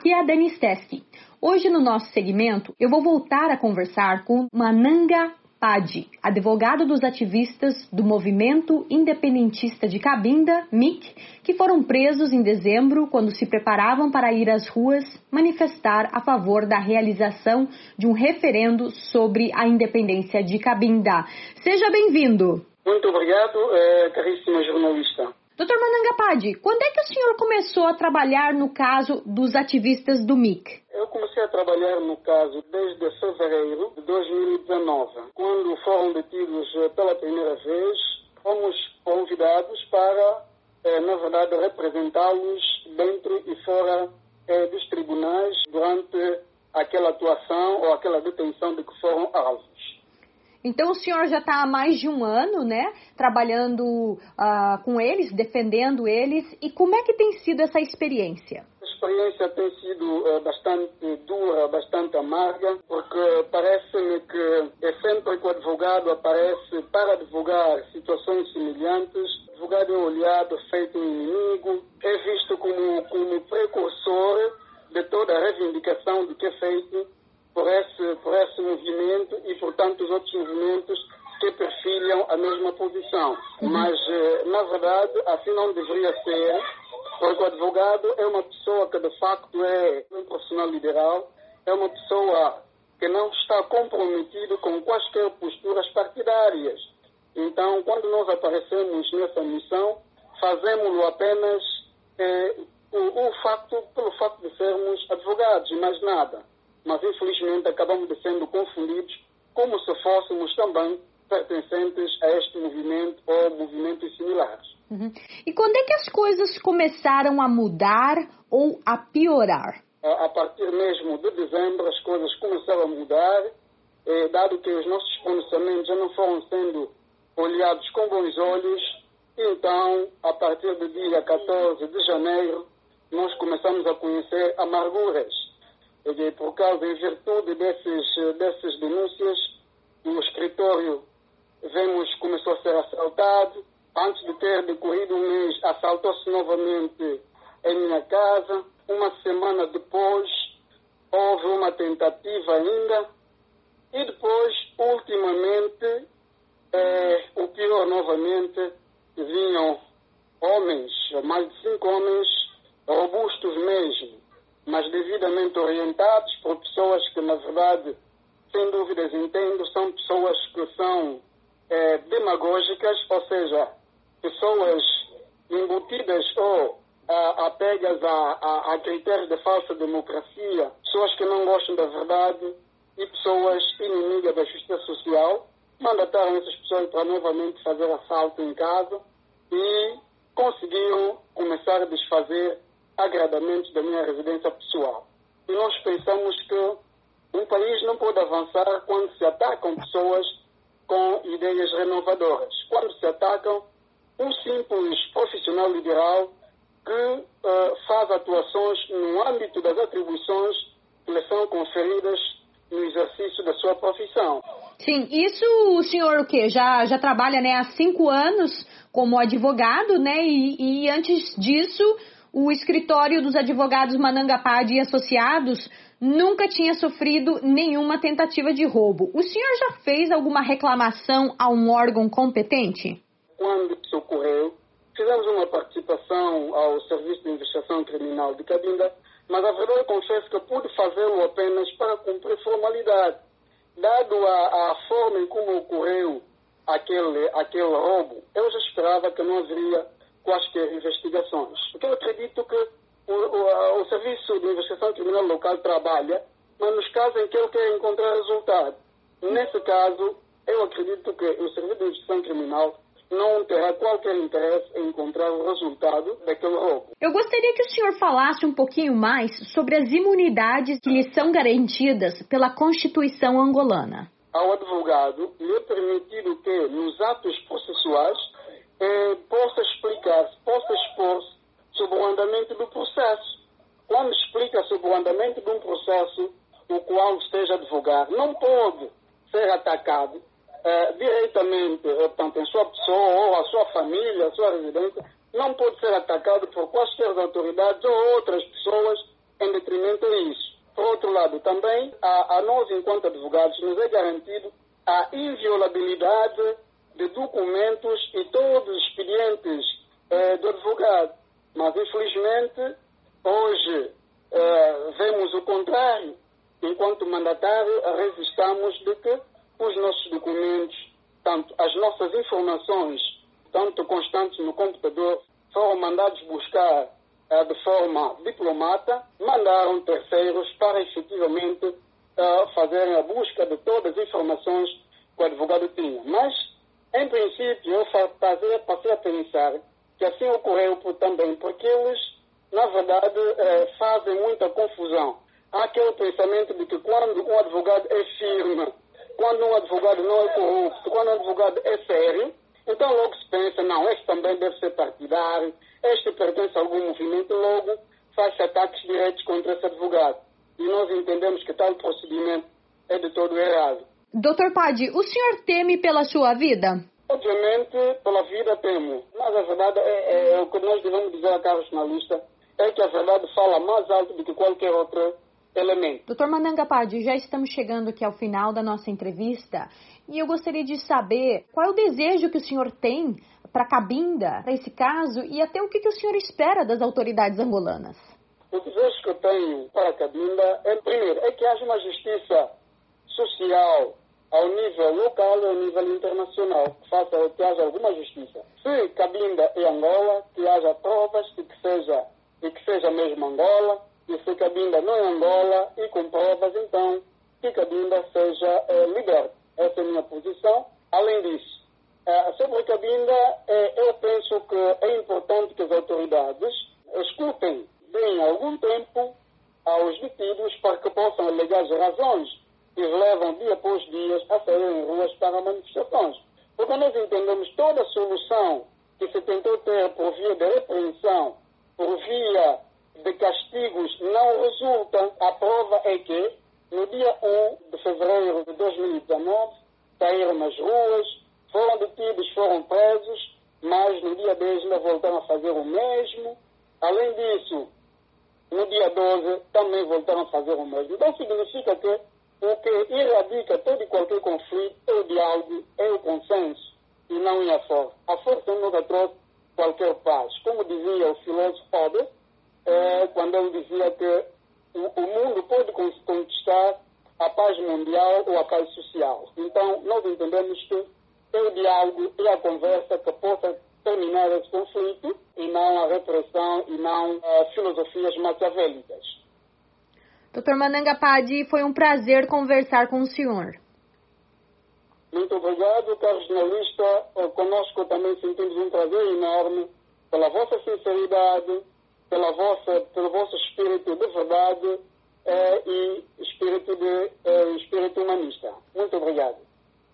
aqui é a Dani Stesky. Hoje no nosso segmento eu vou voltar a conversar com Mananga Padi, advogado dos ativistas do movimento independentista de Cabinda, MIC, que foram presos em dezembro quando se preparavam para ir às ruas manifestar a favor da realização de um referendo sobre a independência de Cabinda. Seja bem-vindo. Muito obrigado, eh, caríssima jornalista. Doutor Manangapadi, quando é que o senhor começou a trabalhar no caso dos ativistas do MIC? Eu comecei a trabalhar no caso desde fevereiro de 2019, quando foram detidos eh, pela primeira vez. Fomos convidados para, eh, na verdade, representá-los dentro e fora eh, dos tribunais durante aquela atuação ou aquela detenção de que foram alvos. Então o senhor já está há mais de um ano, né, trabalhando uh, com eles, defendendo eles. E como é que tem sido essa experiência? A experiência tem sido uh, bastante dura, bastante amarga, porque parece-me que é sempre que o advogado aparece para advogar situações semelhantes, o advogado é olhado, feito inimigo, é visto como, como precursor de toda a reivindicação do que é feito por esse, por por tantos outros movimentos que perfilham a mesma posição. Uhum. Mas, eh, na verdade, assim não deveria ser, porque o advogado é uma pessoa que, de facto, é um profissional liberal, é uma pessoa que não está comprometido com quaisquer posturas partidárias. Então, quando nós aparecemos nessa missão, fazemos-lo apenas eh, o, o facto, pelo facto de sermos advogados, mais nada mas infelizmente acabamos de sendo confundidos como se fôssemos também pertencentes a este movimento ou movimentos similares. Uhum. E quando é que as coisas começaram a mudar ou a piorar? A, partir mesmo de dezembro as coisas começaram a mudar, eh, dado que os nossos pronunciamentos já não foram sendo olhados com bons olhos, então, a partir do dia 14 de janeiro, nós começamos a conhecer amarguras e por causa, em virtude desses, dessas denúncias, escritório vemos começou a ser assaltado. Antes de ter decorrido um mês, assaltou-se novamente em minha casa. Uma semana depois, houve uma tentativa ainda. E depois, ultimamente, é, o pior novamente, vinham homens, mais de cinco homens, robustos mesmo, mas devidamente orientados por pessoas que, na verdade, sem dúvidas entendo, são pessoas que são é, demagógicas, ou seja, pessoas embutidas ou a, apegas a, a, a critérios de falsa democracia, pessoas que não gostam da verdade e pessoas inimigas da justiça social, mandataram essas pessoas para novamente fazer assalto em casa e conseguiram começar a desfazer agradamentos da minha residência pessoal. E nós pensamos que um país não pode avançar quando se atacam pessoas com ideias renovadoras, quando se atacam um simples profissional liberal que uh, faz atuações no âmbito das atribuições que lhe são conferidas no exercício da sua profissão. Sim, isso o senhor o quê? Já, já trabalha né, há cinco anos como advogado, né? E, e antes disso o escritório dos advogados Manangapad e Associados nunca tinha sofrido nenhuma tentativa de roubo. O senhor já fez alguma reclamação a um órgão competente? Quando isso ocorreu, fizemos uma participação ao Serviço de Investigação Criminal de Cabinda, mas a verdade confesso que pude fazê-lo apenas para cumprir formalidade. Dado a, a forma em como ocorreu aquele, aquele roubo, eu já esperava que não haveria quaisquer investigações. Porque eu acredito que o, o, o Serviço de Investigação Criminal Local trabalha, mas nos casos em que ele quer encontrar resultado. Nesse caso, eu acredito que o Serviço de Investigação Criminal não terá qualquer interesse em encontrar o resultado daquele roubo. Eu gostaria que o senhor falasse um pouquinho mais sobre as imunidades que lhe são garantidas pela Constituição angolana. Ao advogado lhe é permitido que, nos atos processuais, eh, possa explicar, possa expor-se sobre o andamento do processo. Quando explica sobre o andamento de um processo o qual esteja a advogar, não pode ser atacado eh, diretamente, eh, portanto, em sua pessoa ou a sua família, a sua residência, não pode ser atacado por quaisquer autoridades ou outras pessoas em detrimento lado, também, a, a nós, enquanto advogados, nos é garantido a inviolabilidade de documentos e todos os expedientes eh, do advogado. Mas, infelizmente, hoje eh, vemos o contrário. Enquanto mandatário, resistamos de que os nossos documentos, tanto as nossas informações, tanto constantes no computador, foram mandados buscar eh, de forma diplomata, mandaram terceiros para efetivamente eh, fazerem a busca de todas as informações que o advogado tinha. Mas, em princípio, eu passei a pensar que assim ocorreu também, porque eles, na verdade, eh, fazem muita confusão. Há aquele pensamento de que quando um advogado é firme, quando um advogado não é corrupto, quando um advogado é sério, então logo se pensa, não, este também deve ser partidário, este pertence a algum movimento, logo faz ataques diretos contra esse advogado. E nós entendemos que tal procedimento é de todo errado. Doutor Padi, o senhor teme pela sua vida? Obviamente, pela vida temo. Mas a verdade é, é, é o que nós devemos dizer a cada jornalista, é que a verdade fala mais alto do que qualquer outro elemento. Doutor Mananga Padi, já estamos chegando aqui ao final da nossa entrevista e eu gostaria de saber qual é o desejo que o senhor tem para a Cabinda, para esse caso, e até o que, que o senhor espera das autoridades angolanas. O desejo que eu tenho para a Cabinda é, primeiro, é que haja uma justiça social ao nível local e ao nível internacional, que, faça, que haja alguma justiça. Se Cabinda é Angola, que haja provas e que seja, e que seja mesmo Angola, e se Cabinda não é Angola e com provas, então que Cabinda seja é. Essa é a minha posição. Além disso, é, sobre Cabinda, é, eu penso que é importante que as autoridades escutem, deem algum tempo aos detidos para que possam alegar as razões que levam dia após dia a sair em ruas para manifestações. Porque nós entendemos toda solução que se tentou ter por via de repreensão, por via de castigos, não resulta. A prova é que, no dia 1 de fevereiro de 2019, saíram nas ruas, foram detidos, foram presos, mas no dia 10 ainda voltaram a fazer o mesmo. Além disso, no dia 12 também voltaram a fazer o mesmo. Então significa que o que erradica todo e qualquer conflito é o diálogo, é o consenso e não é a força. A força nunca trouxe qualquer paz. Como dizia o filósofo Hobbes, é, quando ele dizia que o, o mundo pode conquistar a paz mundial ou a paz social. Então, nós entendemos que é o diálogo e a conversa que possa terminar esse conflito e não a repressão e não uh, filosofias maquiavélicas. Dr. Mananga Padi, foi um prazer conversar com o senhor. Muito obrigado, caro jornalista. Conosco também sentimos um prazer enorme pela vossa sinceridade, pela vossa, pelo vosso espírito de verdade eh, e espírito, de, eh, espírito humanista. Muito obrigado.